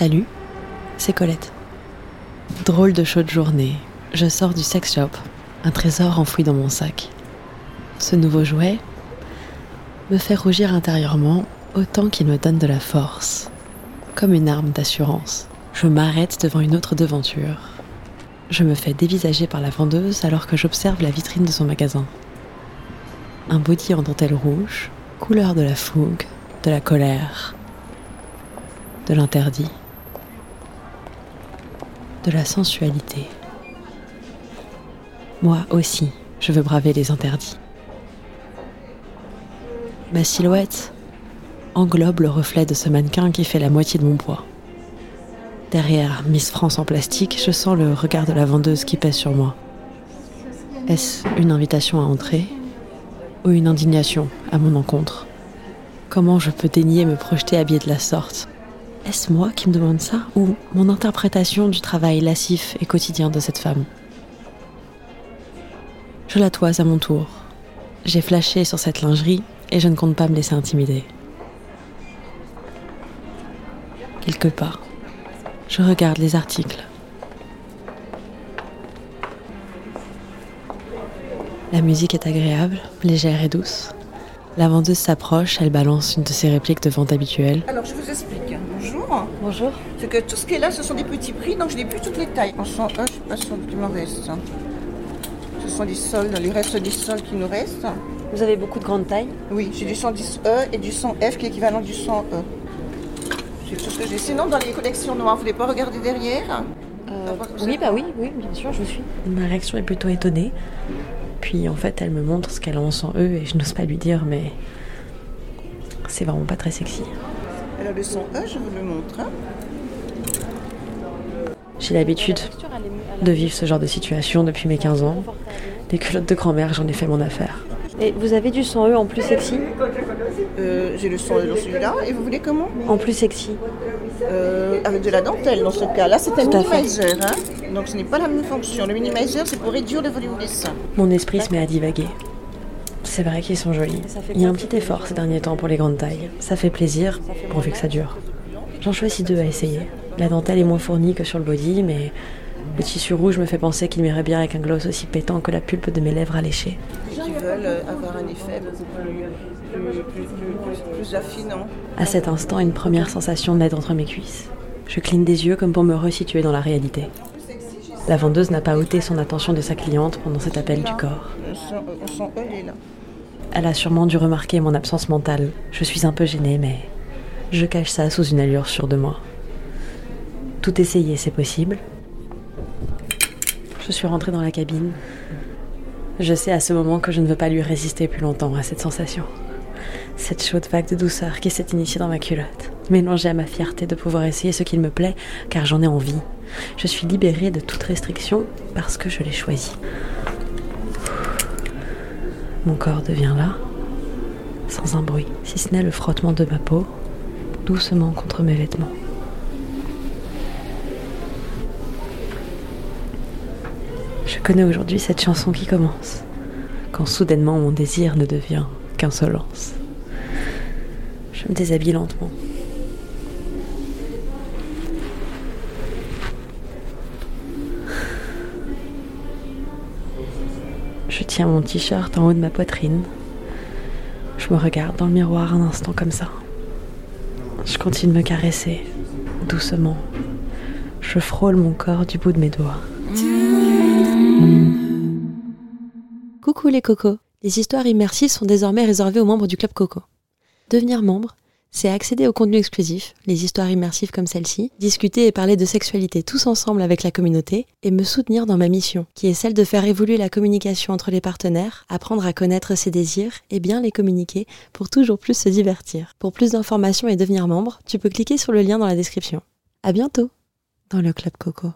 Salut, c'est Colette. Drôle de chaude journée, je sors du sex shop, un trésor enfoui dans mon sac. Ce nouveau jouet me fait rougir intérieurement autant qu'il me donne de la force, comme une arme d'assurance. Je m'arrête devant une autre devanture. Je me fais dévisager par la vendeuse alors que j'observe la vitrine de son magasin. Un body en dentelle rouge, couleur de la fougue, de la colère, de l'interdit de la sensualité. Moi aussi, je veux braver les interdits. Ma silhouette englobe le reflet de ce mannequin qui fait la moitié de mon poids. Derrière Miss France en plastique, je sens le regard de la vendeuse qui pèse sur moi. Est-ce une invitation à entrer ou une indignation à mon encontre? Comment je peux daigner me projeter habillée de la sorte? Est-ce moi qui me demande ça ou mon interprétation du travail lascif et quotidien de cette femme? Je la toise à mon tour. J'ai flashé sur cette lingerie et je ne compte pas me laisser intimider. Quelque part, je regarde les articles. La musique est agréable, légère et douce. La vendeuse s'approche, elle balance une de ses répliques de vente habituelles. Alors je vous explique. Bonjour. Bonjour. C'est que tout ce qui est là, ce sont des petits prix, donc je n'ai plus toutes les tailles. En 101, je ne sais pas ce qui me reste. Ce sont des soldes, les restes des soldes qui nous restent. Vous avez beaucoup de grandes tailles Oui, j'ai du 110E et du 100F qui est équivalent du 100E. C'est tout ce que j'ai. Sinon, dans les collections noires, vous ne voulez pas regarder derrière euh, Oui, bah oui, oui, bien sûr, je suis. Ma réaction est plutôt étonnée. Puis en fait, elle me montre ce qu'elle a en 100E et je n'ose pas lui dire, mais c'est vraiment pas très sexy. Alors le 100E, je vous le montre. Hein. J'ai l'habitude de vivre ce genre de situation depuis mes 15 ans. Des culottes de grand-mère, j'en ai fait mon affaire. Et vous avez du 100E en plus sexy? Euh, J'ai le 100E dans celui-là. Et vous voulez comment? En plus sexy. Euh, avec de la dentelle dans ce cas. Là, c'est un minimizer. Hein donc ce n'est pas la même fonction. Le minimizer, c'est pour réduire le volume des seins. Mon esprit se met à divaguer. C'est vrai qu'ils sont jolis. Il y a un petit effort ces derniers temps pour les grandes tailles. Ça fait plaisir, pourvu que ça dure. J'en choisis deux à essayer. La dentelle est moins fournie que sur le body, mais le tissu rouge me fait penser qu'il m'irait bien avec un gloss aussi pétant que la pulpe de mes lèvres alléchées. Qui veulent avoir un effet beaucoup plus, plus, affinant. À cet instant, une première sensation naît entre mes cuisses. Je cligne des yeux comme pour me resituer dans la réalité. La vendeuse n'a pas ôté son attention de sa cliente pendant cet appel du corps. Elle a sûrement dû remarquer mon absence mentale. Je suis un peu gênée, mais je cache ça sous une allure sûre de moi. Tout essayer, c'est possible. Je suis rentrée dans la cabine. Je sais à ce moment que je ne veux pas lui résister plus longtemps à cette sensation. Cette chaude vague de douceur qui s'est initiée dans ma culotte, mélangée à ma fierté de pouvoir essayer ce qu'il me plaît, car j'en ai envie. Je suis libérée de toute restriction parce que je l'ai choisi. Mon corps devient là, sans un bruit, si ce n'est le frottement de ma peau, doucement contre mes vêtements. Je connais aujourd'hui cette chanson qui commence. quand soudainement mon désir ne devient qu'insolence. Je me déshabille lentement. Je tiens mon t-shirt en haut de ma poitrine. Je me regarde dans le miroir un instant comme ça. Je continue de me caresser, doucement. Je frôle mon corps du bout de mes doigts. Coucou les cocos. Les histoires immersives sont désormais réservées aux membres du Club Coco. Devenir membre, c'est accéder au contenu exclusif, les histoires immersives comme celle-ci, discuter et parler de sexualité tous ensemble avec la communauté, et me soutenir dans ma mission, qui est celle de faire évoluer la communication entre les partenaires, apprendre à connaître ses désirs et bien les communiquer pour toujours plus se divertir. Pour plus d'informations et devenir membre, tu peux cliquer sur le lien dans la description. À bientôt dans le Club Coco.